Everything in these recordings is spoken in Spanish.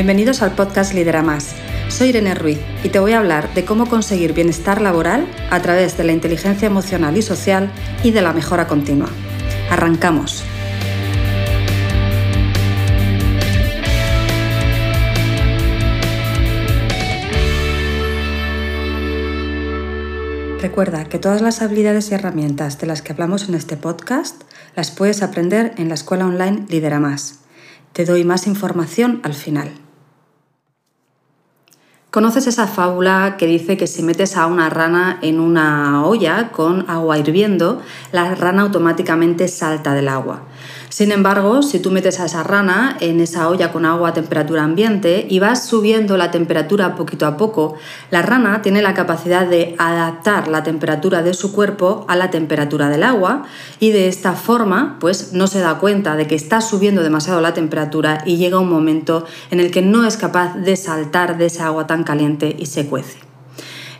Bienvenidos al podcast Lidera Más. Soy Irene Ruiz y te voy a hablar de cómo conseguir bienestar laboral a través de la inteligencia emocional y social y de la mejora continua. Arrancamos. Recuerda que todas las habilidades y herramientas de las que hablamos en este podcast las puedes aprender en la escuela online Lidera Más. Te doy más información al final. ¿Conoces esa fábula que dice que si metes a una rana en una olla con agua hirviendo, la rana automáticamente salta del agua? Sin embargo, si tú metes a esa rana en esa olla con agua a temperatura ambiente y vas subiendo la temperatura poquito a poco, la rana tiene la capacidad de adaptar la temperatura de su cuerpo a la temperatura del agua y de esta forma pues no se da cuenta de que está subiendo demasiado la temperatura y llega un momento en el que no es capaz de saltar de esa agua tan caliente y se cuece.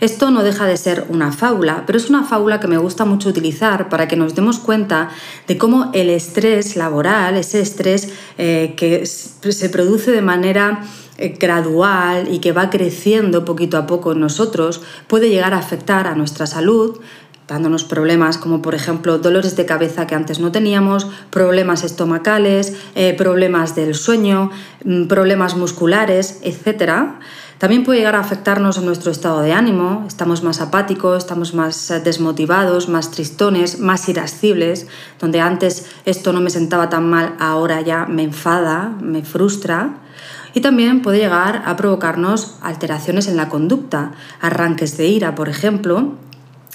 Esto no deja de ser una fábula, pero es una fábula que me gusta mucho utilizar para que nos demos cuenta de cómo el estrés laboral, ese estrés eh, que se produce de manera eh, gradual y que va creciendo poquito a poco en nosotros, puede llegar a afectar a nuestra salud, dándonos problemas como por ejemplo dolores de cabeza que antes no teníamos, problemas estomacales, eh, problemas del sueño, mm, problemas musculares, etc. También puede llegar a afectarnos en nuestro estado de ánimo, estamos más apáticos, estamos más eh, desmotivados, más tristones, más irascibles, donde antes esto no me sentaba tan mal, ahora ya me enfada, me frustra. Y también puede llegar a provocarnos alteraciones en la conducta, arranques de ira, por ejemplo,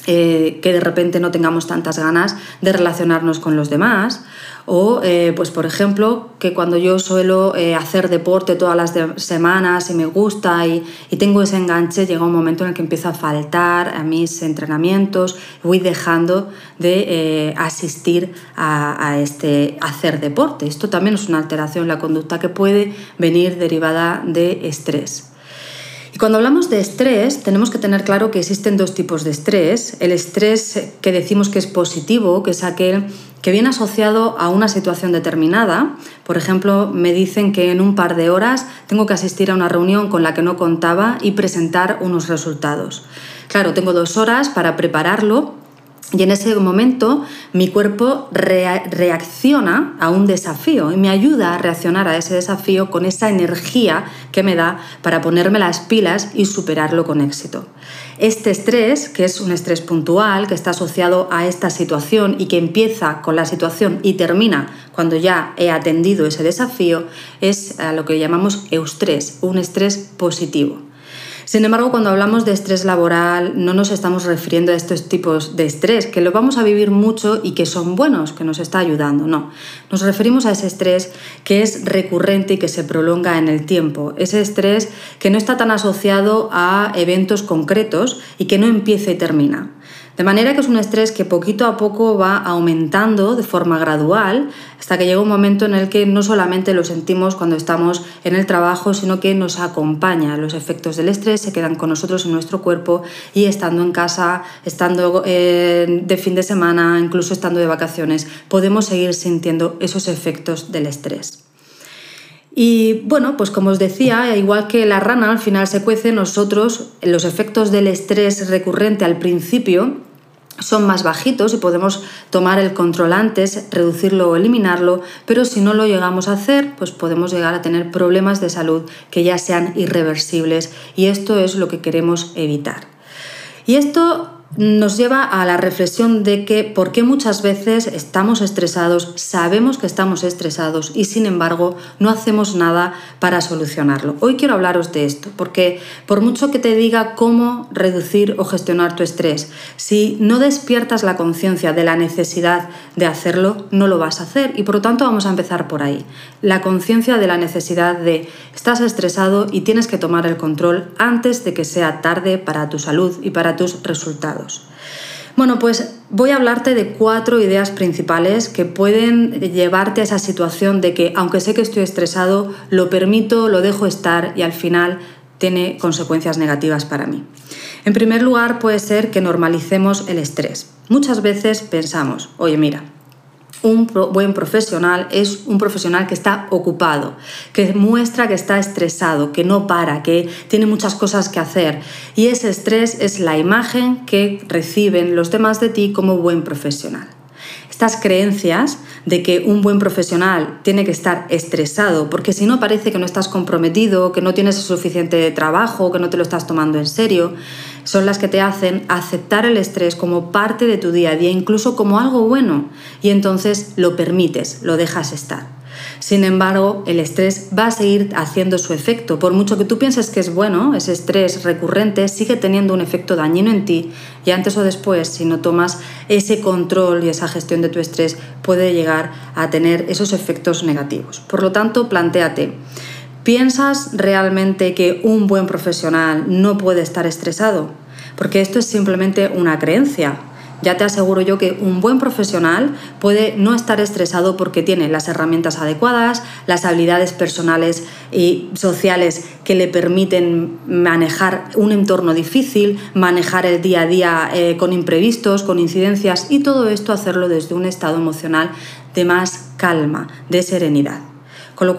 eh, que de repente no tengamos tantas ganas de relacionarnos con los demás o, eh, pues por ejemplo, que cuando yo suelo eh, hacer deporte todas las semanas y me gusta y, tengo ese enganche, llega un momento en el que empiezo a faltar a mis entrenamientos, voy dejando de asistir a, a, este hacer deporte. Esto también es una alteración en la conducta que puede venir derivada de estrés. Y cuando hablamos de estrés, tenemos que tener claro que existen dos tipos de estrés. El estrés que decimos que es positivo, que es aquel que viene asociado a una situación determinada. Por ejemplo, me dicen que en un par de horas tengo que asistir a una reunión con la que no contaba y presentar unos resultados. Claro, tengo dos horas para prepararlo y en ese momento mi cuerpo reacciona a un desafío y me ayuda a reaccionar a ese desafío con esa energía que me da para ponerme las pilas y superarlo con éxito. Este estrés, que es un estrés puntual, que está asociado a esta situación y que empieza con la situación y termina cuando ya he atendido ese desafío, es lo que llamamos eustrés, un estrés positivo. Sin embargo, cuando hablamos de estrés laboral, no nos estamos refiriendo a estos tipos de estrés, que lo vamos a vivir mucho y que son buenos, que nos está ayudando. No, nos referimos a ese estrés que es recurrente y que se prolonga en el tiempo. Ese estrés que no está tan asociado a eventos concretos y que no empieza y termina. De manera que es un estrés que poquito a poco va aumentando de forma gradual hasta que llega un momento en el que no solamente lo sentimos cuando estamos en el trabajo, sino que nos acompaña. Los efectos del estrés se quedan con nosotros en nuestro cuerpo y estando en casa, estando eh, de fin de semana, incluso estando de vacaciones, podemos seguir sintiendo esos efectos del estrés. Y bueno, pues como os decía, igual que la rana al final se cuece, nosotros los efectos del estrés recurrente al principio son más bajitos y podemos tomar el control antes, reducirlo o eliminarlo, pero si no lo llegamos a hacer, pues podemos llegar a tener problemas de salud que ya sean irreversibles y esto es lo que queremos evitar. Y esto nos lleva a la reflexión de que por qué muchas veces estamos estresados, sabemos que estamos estresados y sin embargo no hacemos nada para solucionarlo. Hoy quiero hablaros de esto, porque por mucho que te diga cómo reducir o gestionar tu estrés, si no despiertas la conciencia de la necesidad de hacerlo, no lo vas a hacer y por lo tanto vamos a empezar por ahí. La conciencia de la necesidad de estás estresado y tienes que tomar el control antes de que sea tarde para tu salud y para tus resultados. Bueno, pues voy a hablarte de cuatro ideas principales que pueden llevarte a esa situación de que, aunque sé que estoy estresado, lo permito, lo dejo estar y al final tiene consecuencias negativas para mí. En primer lugar, puede ser que normalicemos el estrés. Muchas veces pensamos, oye, mira, un buen profesional es un profesional que está ocupado, que muestra que está estresado, que no para, que tiene muchas cosas que hacer. Y ese estrés es la imagen que reciben los demás de ti como buen profesional. Estas creencias de que un buen profesional tiene que estar estresado, porque si no parece que no estás comprometido, que no tienes suficiente trabajo, que no te lo estás tomando en serio, son las que te hacen aceptar el estrés como parte de tu día a día, incluso como algo bueno, y entonces lo permites, lo dejas estar. Sin embargo, el estrés va a seguir haciendo su efecto. Por mucho que tú pienses que es bueno, ese estrés recurrente sigue teniendo un efecto dañino en ti y antes o después, si no tomas ese control y esa gestión de tu estrés, puede llegar a tener esos efectos negativos. Por lo tanto, planteate. ¿Piensas realmente que un buen profesional no puede estar estresado? Porque esto es simplemente una creencia. Ya te aseguro yo que un buen profesional puede no estar estresado porque tiene las herramientas adecuadas, las habilidades personales y sociales que le permiten manejar un entorno difícil, manejar el día a día eh, con imprevistos, con incidencias y todo esto hacerlo desde un estado emocional de más calma, de serenidad. Con lo,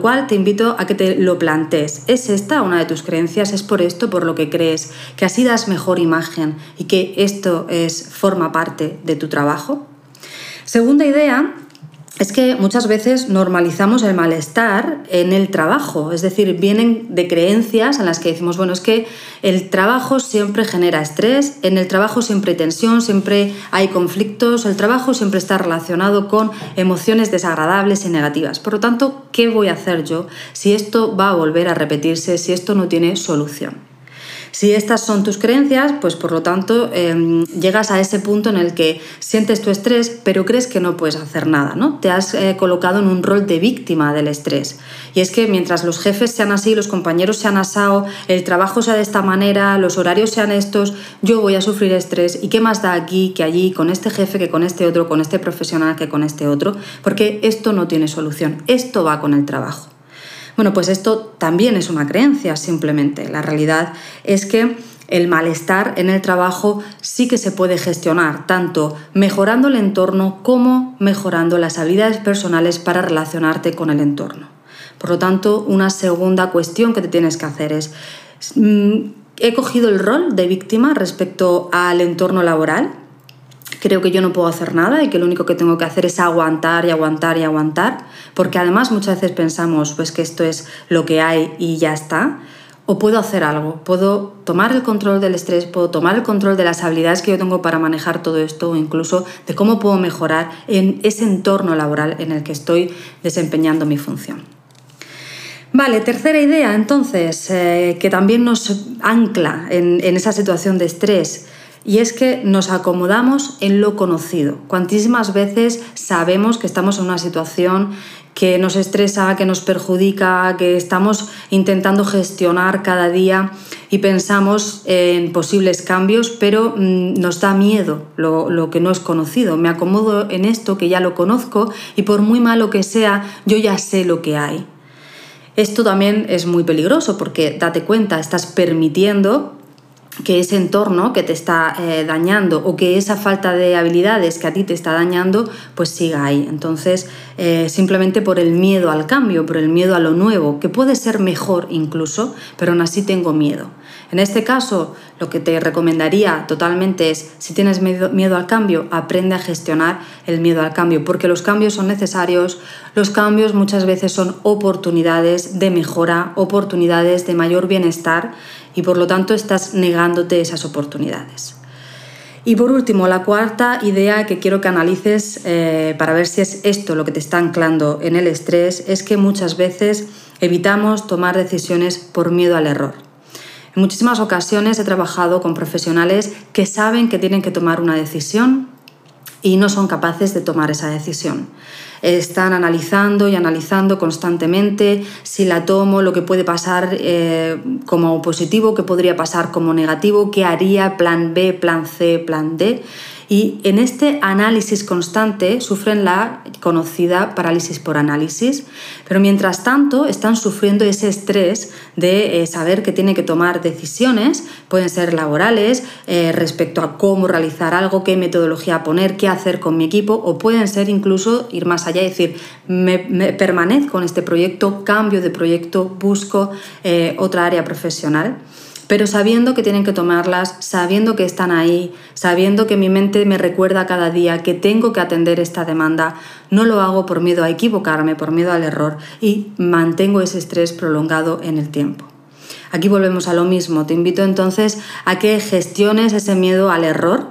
cual, te invito a que te lo plantees. ¿Es esta una de tus creencias? ¿Es por esto por lo que crees que así das mejor imagen y que esto es, forma parte de tu trabajo? Segunda idea es que muchas veces normalizamos el malestar en el trabajo, es decir, vienen de creencias en las que decimos, bueno, es que el trabajo siempre genera estrés, en el trabajo siempre hay tensión, siempre hay conflictos, el trabajo siempre está relacionado con emociones desagradables y negativas. Por lo tanto, ¿qué voy a hacer yo si esto va a volver a repetirse, si esto no tiene solución? Si estas son tus creencias, pues por lo tanto em, llegas a ese punto en el que sientes tu estrés, pero crees que no puedes hacer nada, ¿no? Te has eh, colocado en un rol de víctima del estrés. Y es que mientras los jefes sean así, los compañeros sean asado, el trabajo sea de esta manera, los horarios sean estos, yo voy a sufrir estrés. ¿Y qué más da aquí que allí, con este jefe, que con este otro, con este profesional, que con este otro? Porque esto no tiene solución. Esto va con el trabajo. Bueno, pues esto también es una creencia simplemente. La realidad es que el malestar en el trabajo sí que se puede gestionar, tanto mejorando el entorno como mejorando las habilidades personales para relacionarte con el entorno. Por lo tanto, una segunda cuestión que te tienes que hacer es, mm, ¿he cogido el rol de víctima respecto al entorno laboral? Creo que yo no puedo hacer nada y que lo único que tengo que hacer es aguantar y aguantar y aguantar, porque además muchas veces pensamos pues que esto es lo que hay y ya está, o puedo hacer algo, puedo tomar el control del estrés, puedo tomar el control de las habilidades que yo tengo para manejar todo esto o incluso de cómo puedo mejorar en ese entorno laboral en el que estoy desempeñando mi función. Vale, tercera idea entonces, eh, que también nos ancla en esa situación de estrés y es que nos acomodamos en lo conocido. Cuantísimas veces sabemos que estamos en una situación que nos estresa, que nos perjudica, que estamos intentando gestionar cada día y pensamos en posibles cambios, pero mm, nos da miedo lo, lo, que no es conocido. Me acomodo en esto que ya lo conozco y por muy malo que sea, yo ya sé lo que hay. Esto también es muy peligroso porque date cuenta, estás permitiendo que ese entorno que te está eh, dañando o que esa falta de habilidades que a ti te está dañando, pues siga ahí. Entonces, eh, simplemente por el miedo al cambio, por el miedo a lo nuevo, que puede ser mejor incluso, pero aún así tengo miedo. En este caso, lo que te recomendaría totalmente es, si tienes miedo, al cambio, aprende a gestionar el miedo al cambio, porque los cambios son necesarios, los cambios muchas veces son oportunidades de mejora, oportunidades de mayor bienestar y por lo tanto estás negándote esas oportunidades. Y por último, la cuarta idea que quiero que analices eh, para ver si es esto lo que te está anclando en el estrés es que muchas veces evitamos tomar decisiones por miedo al error. En muchísimas ocasiones he trabajado con profesionales que saben que tienen que tomar una decisión y no son capaces de tomar esa decisión están analizando y analizando constantemente si la tomo, lo que puede pasar eh, como positivo, qué podría pasar como negativo, qué haría plan B, plan C, plan D. Y en este análisis constante sufren la conocida parálisis por análisis, pero mientras tanto están sufriendo ese estrés de eh, saber que tienen que tomar decisiones, pueden ser laborales, eh, respecto a cómo realizar algo, qué metodología poner, qué hacer con mi equipo, o pueden ser incluso ir más allá y decir, me, permanezco en este proyecto, cambio de proyecto, busco eh, otra área profesional pero sabiendo que tienen que tomarlas, sabiendo que están ahí, sabiendo que mi mente me recuerda cada día que tengo que atender esta demanda, no lo hago por miedo a equivocarme, por miedo al error y mantengo ese estrés prolongado en el tiempo. Aquí volvemos a lo mismo, te invito entonces a que gestiones ese miedo al error,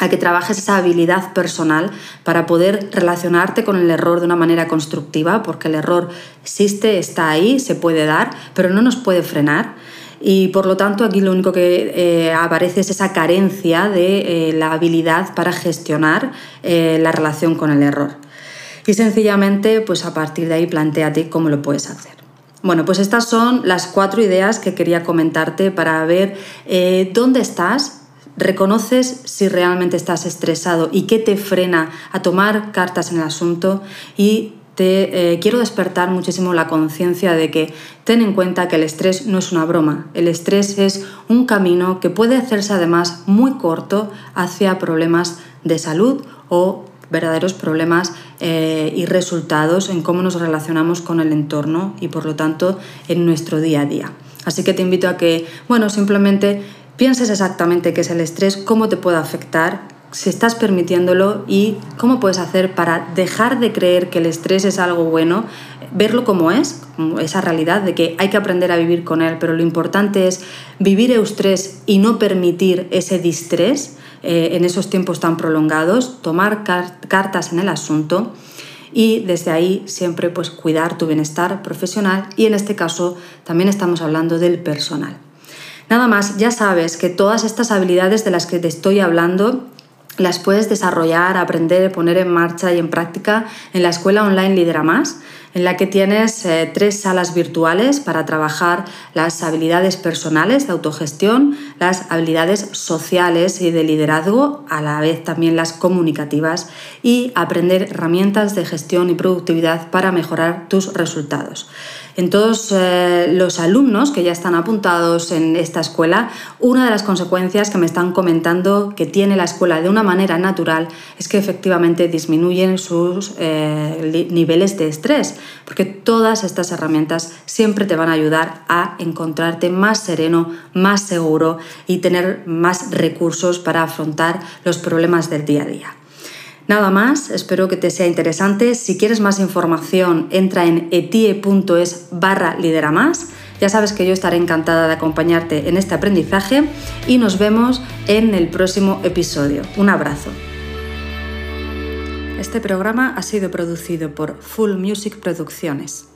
a que trabajes esa habilidad personal para poder relacionarte con el error de una manera constructiva, porque el error existe, está ahí, se puede dar, pero no nos puede frenar y por lo tanto aquí lo único que eh, aparece es esa carencia de eh, la habilidad para gestionar eh, la relación con el error. Y sencillamente, pues a partir de ahí, planteate cómo lo puedes hacer. Bueno, pues estas son las cuatro ideas que quería comentarte para ver dónde estás, reconoces si realmente estás estresado y qué te frena a tomar cartas en el asunto y te eh, quiero despertar muchísimo la conciencia de que ten en cuenta que el estrés no es una broma, el estrés es un camino que puede hacerse además muy corto hacia problemas de salud o verdaderos problemas eh, y resultados en cómo nos relacionamos con el entorno y por lo tanto en nuestro día a día. Así que te invito a que, bueno, simplemente pienses exactamente qué es el estrés, cómo te puede afectar si estás permitiéndolo y cómo puedes hacer para dejar de creer que el estrés es algo bueno, verlo como es, esa realidad de que hay que aprender a vivir con él, pero lo importante es vivir estrés y no permitir ese distrés eh, en esos tiempos tan prolongados, tomar cartas en el asunto y desde ahí siempre pues cuidar tu bienestar profesional y en este caso también estamos hablando del personal. Nada más, ya sabes que todas estas habilidades de las que te estoy hablando las puedes desarrollar, aprender, poner en marcha y en práctica en la escuela online Lidera Más, en la que tienes eh, tres salas virtuales para trabajar las habilidades personales de autogestión, las habilidades sociales y de liderazgo, a la vez también las comunicativas y aprender herramientas de gestión y productividad para mejorar tus resultados. En todos eh, los alumnos que ya están apuntados en esta escuela, una de las consecuencias que me están comentando que tiene la escuela de una manera natural es que efectivamente disminuyen sus eh, niveles de estrés, porque todas estas herramientas siempre te van a ayudar a encontrarte más sereno, más seguro y tener más recursos para afrontar los problemas del día a día. Nada más, espero que te sea interesante. Si quieres más información, entra en etie.es barra lidera más. Ya sabes que yo estaré encantada de acompañarte en este aprendizaje y nos vemos en el próximo episodio. Un abrazo. Este programa ha sido producido por Full Music Producciones.